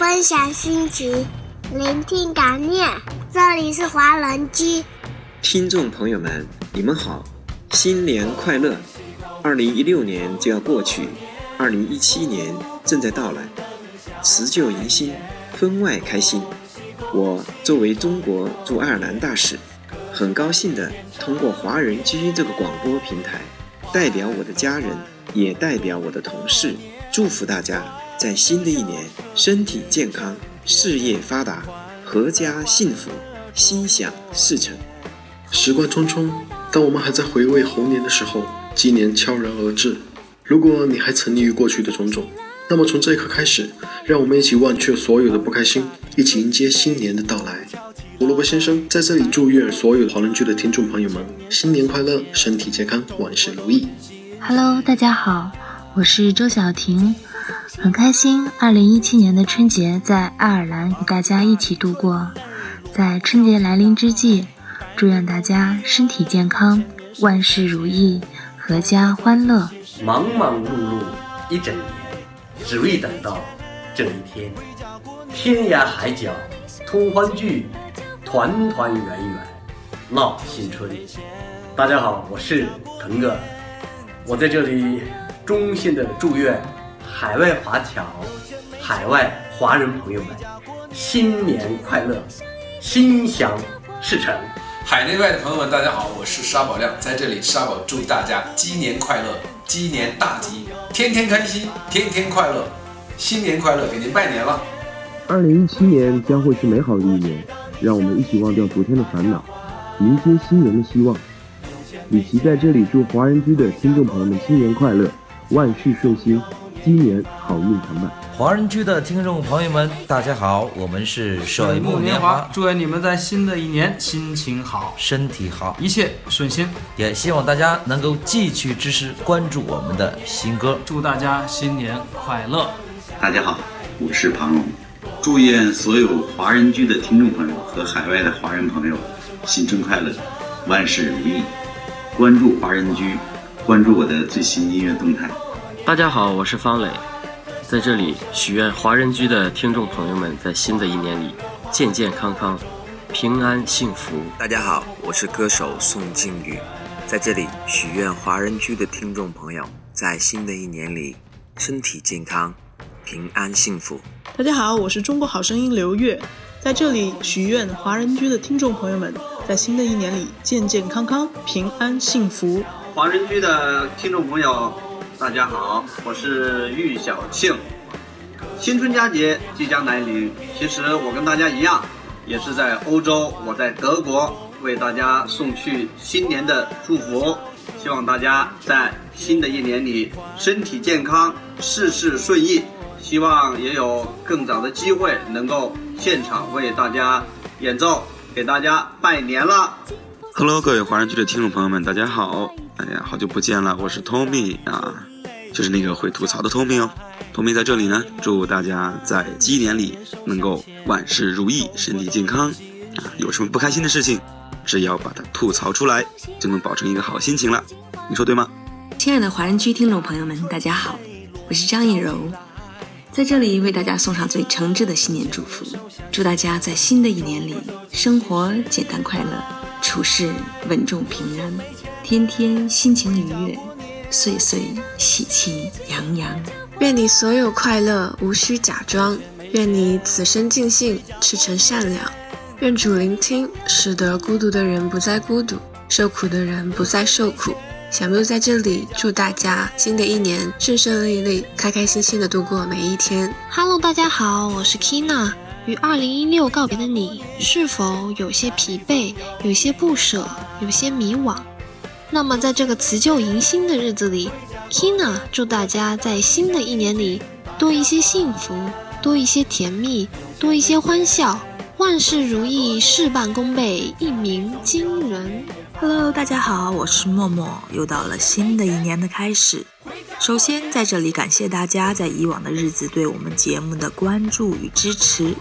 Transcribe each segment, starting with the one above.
分享心情，聆听感念。这里是华人居。听众朋友们，你们好，新年快乐！二零一六年就要过去，二零一七年正在到来，辞旧迎新，分外开心。我作为中国驻爱尔兰大使，很高兴的通过华人居这个广播平台，代表我的家人，也代表我的同事，祝福大家在新的一年身体健康，事业发达，阖家幸福，心想事成。时光匆匆，当我们还在回味猴年的时候，鸡年悄然而至。如果你还沉溺于过去的种种，那么从这一刻开始，让我们一起忘却所有的不开心，一起迎接新年的到来。胡萝卜先生在这里祝愿所有华人剧的听众朋友们新年快乐，身体健康，万事如意。Hello，大家好，我是周小婷，很开心2017年的春节在爱尔兰与大家一起度过，在春节来临之际。祝愿大家身体健康，万事如意，阖家欢乐。忙忙碌碌一整年，只为等到这一天。天涯海角通欢聚，团团圆圆闹新春。大家好，我是腾哥，我在这里衷心的祝愿海外华侨、海外华人朋友们新年快乐，心想事成。海内外的朋友们，大家好，我是沙宝亮，在这里沙宝祝大家鸡年快乐，鸡年大吉，天天开心，天天快乐，新年快乐，给您拜年了。二零一七年将会是美好的一年，让我们一起忘掉昨天的烦恼，迎接新年的希望。李琦在这里祝华人居的听众朋友们新年快乐，万事顺心，鸡年好运常伴。华人区的听众朋友们，大家好，我们是水木年华，祝愿你们在新的一年心情好，身体好，一切顺心。也希望大家能够继续支持关注我们的新歌，祝大家新年快乐。大家好，我是庞龙，祝愿所有华人居的听众朋友和海外的华人朋友新春快乐，万事如意。关注华人居，关注我的最新音乐动态。大家好，我是方磊。在这里许愿，华人居的听众朋友们在新的一年里健健康康、平安幸福。大家好，我是歌手宋靖宇，在这里许愿，华人居的听众朋友在新的一年里身体健康、平安幸福。大家好，我是中国好声音刘悦，在这里许愿，华人居的听众朋友们在新的一年里健健康康、平安幸福。华人居的听众朋友。大家好，我是玉小庆。新春佳节即将来临，其实我跟大家一样，也是在欧洲，我在德国为大家送去新年的祝福。希望大家在新的一年里身体健康，事事顺意。希望也有更早的机会能够现场为大家演奏，给大家拜年了。Hello，各位华人区的听众朋友们，大家好！哎呀，好久不见了，我是 Tommy 啊。就是那个会吐槽的 Tommy 哦，Tommy 在这里呢，祝大家在鸡年里能够万事如意，身体健康啊！有什么不开心的事情，只要把它吐槽出来，就能保证一个好心情了。你说对吗？亲爱的华人区听众朋友们，大家好，我是张艺柔，在这里为大家送上最诚挚的新年祝福，祝大家在新的一年里生活简单快乐，处事稳重平安，天天心情愉悦。岁岁喜气洋洋，愿你所有快乐无需假装，愿你此生尽兴赤诚善良，愿主聆听，使得孤独的人不再孤独，受苦的人不再受苦。小缪在这里祝大家新的一年顺顺利利，开开心心的度过每一天。Hello，大家好，我是 Kina。与2016告别的你，是否有些疲惫，有些不舍，有些迷惘？那么，在这个辞旧迎新的日子里，Kina 祝大家在新的一年里多一些幸福，多一些甜蜜，多一些欢笑，万事如意，事半功倍，一鸣惊人。Hello，大家好，我是默默，又到了新的一年的开始。首先，在这里感谢大家在以往的日子对我们节目的关注与支持，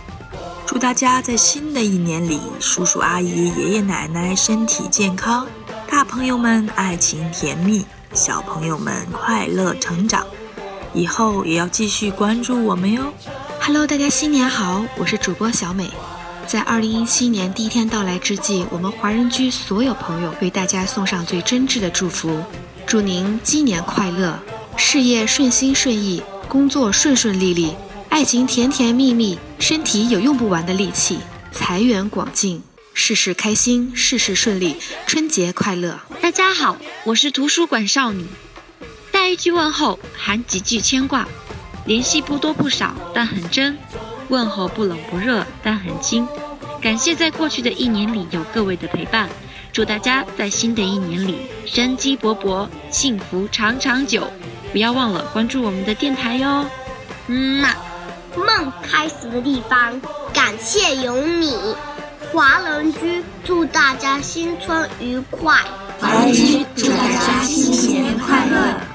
祝大家在新的一年里，叔叔阿姨、爷爷奶奶身体健康。大朋友们爱情甜蜜，小朋友们快乐成长，以后也要继续关注我们哟。Hello，大家新年好，我是主播小美。在二零一七年第一天到来之际，我们华人居所有朋友为大家送上最真挚的祝福，祝您鸡年快乐，事业顺心顺意，工作顺顺利利，爱情甜甜蜜蜜，身体有用不完的力气，财源广进，事事开心，事事顺利，春节快乐！大家好，我是图书馆少女，带一句问候，含几句牵挂，联系不多不少，但很真。问候不冷不热，但很亲。感谢在过去的一年里有各位的陪伴，祝大家在新的一年里生机勃勃，幸福长长久。不要忘了关注我们的电台哟。嗯嘛，梦开始的地方，感谢有你，华人居祝大家新春愉快。华人居祝大家新年快乐。